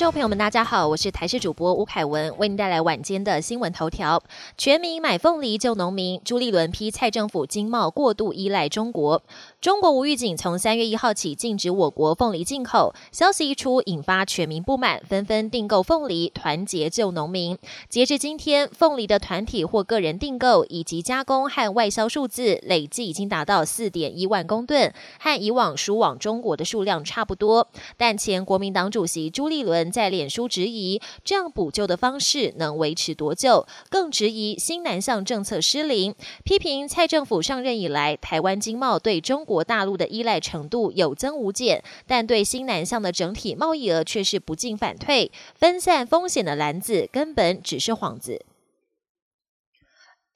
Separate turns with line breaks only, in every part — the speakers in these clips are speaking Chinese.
众朋友们，大家好，我是台视主播吴凯文，为您带来晚间的新闻头条。全民买凤梨救农民，朱立伦批蔡政府经贸过度依赖中国。中国无预警从三月一号起禁止我国凤梨进口，消息一出，引发全民不满，纷纷订购凤梨，团结救农民。截至今天，凤梨的团体或个人订购以及加工和外销数字累计已经达到四点一万公吨，和以往输往中国的数量差不多。但前国民党主席朱立伦在脸书质疑，这样补救的方式能维持多久？更质疑新南向政策失灵，批评蔡政府上任以来，台湾经贸对中国大陆的依赖程度有增无减，但对新南向的整体贸易额却是不进反退，分散风险的篮子根本只是幌子。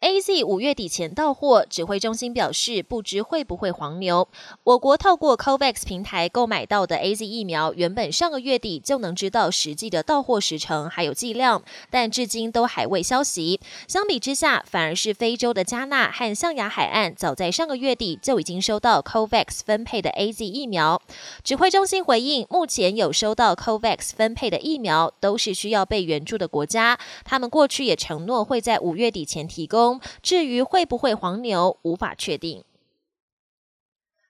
A Z 五月底前到货，指挥中心表示不知会不会黄牛。我国透过 COVAX 平台购买到的 A Z 疫苗，原本上个月底就能知道实际的到货时程还有剂量，但至今都还未消息。相比之下，反而是非洲的加纳和象牙海岸，早在上个月底就已经收到 COVAX 分配的 A Z 疫苗。指挥中心回应，目前有收到 COVAX 分配的疫苗，都是需要被援助的国家，他们过去也承诺会在五月底前提供。至于会不会黄牛，无法确定。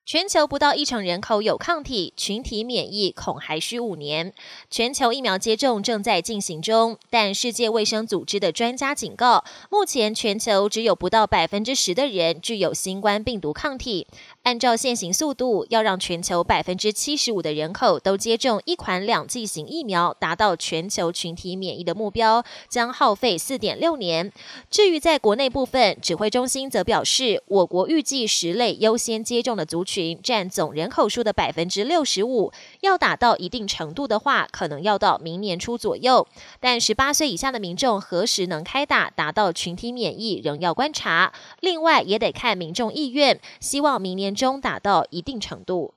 全球不到一成人口有抗体，群体免疫恐还需五年。全球疫苗接种正在进行中，但世界卫生组织的专家警告，目前全球只有不到百分之十的人具有新冠病毒抗体。按照现行速度，要让全球百分之七十五的人口都接种一款两剂型疫苗，达到全球群体免疫的目标，将耗费四点六年。至于在国内部分，指挥中心则表示，我国预计十类优先接种的族群占总人口数的百分之六十五，要达到一定程度的话，可能要到明年初左右。但十八岁以下的民众何时能开打，达到群体免疫，仍要观察。另外，也得看民众意愿，希望明年。中达到一定程度。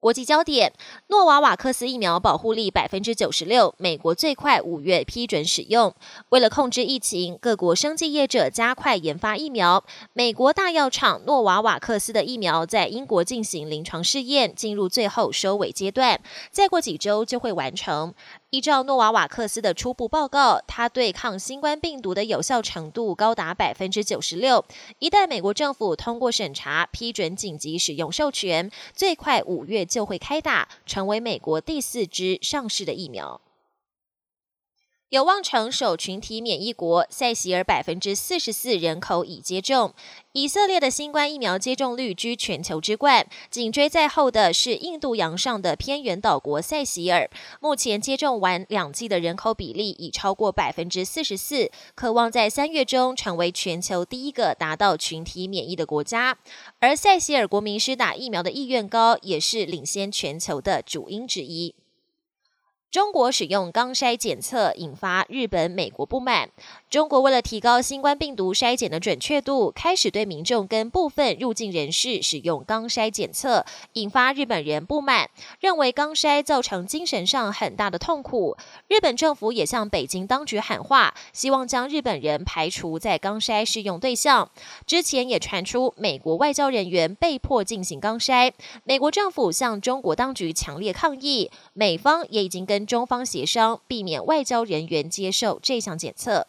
国际焦点：诺瓦瓦克斯疫苗保护力百分之九十六，美国最快五月批准使用。为了控制疫情，各国生技业者加快研发疫苗。美国大药厂诺瓦瓦克斯的疫苗在英国进行临床试验，进入最后收尾阶段，再过几周就会完成。依照诺瓦瓦克斯的初步报告，它对抗新冠病毒的有效程度高达百分之九十六。一旦美国政府通过审查，批准紧急使用授权，最快五月就会开打，成为美国第四支上市的疫苗。有望成首群体免疫国，塞西尔百分之四十四人口已接种。以色列的新冠疫苗接种率居全球之冠，紧追在后的是印度洋上的偏远岛国塞西尔。目前接种完两剂的人口比例已超过百分之四十四，渴望在三月中成为全球第一个达到群体免疫的国家。而塞西尔国民施打疫苗的意愿高，也是领先全球的主因之一。中国使用钢筛检测引发日本、美国不满。中国为了提高新冠病毒筛检的准确度，开始对民众跟部分入境人士使用钢筛检测，引发日本人不满，认为钢筛造成精神上很大的痛苦。日本政府也向北京当局喊话，希望将日本人排除在钢筛适用对象。之前也传出美国外交人员被迫进行钢筛，美国政府向中国当局强烈抗议，美方也已经跟中方协商，避免外交人员接受这项检测。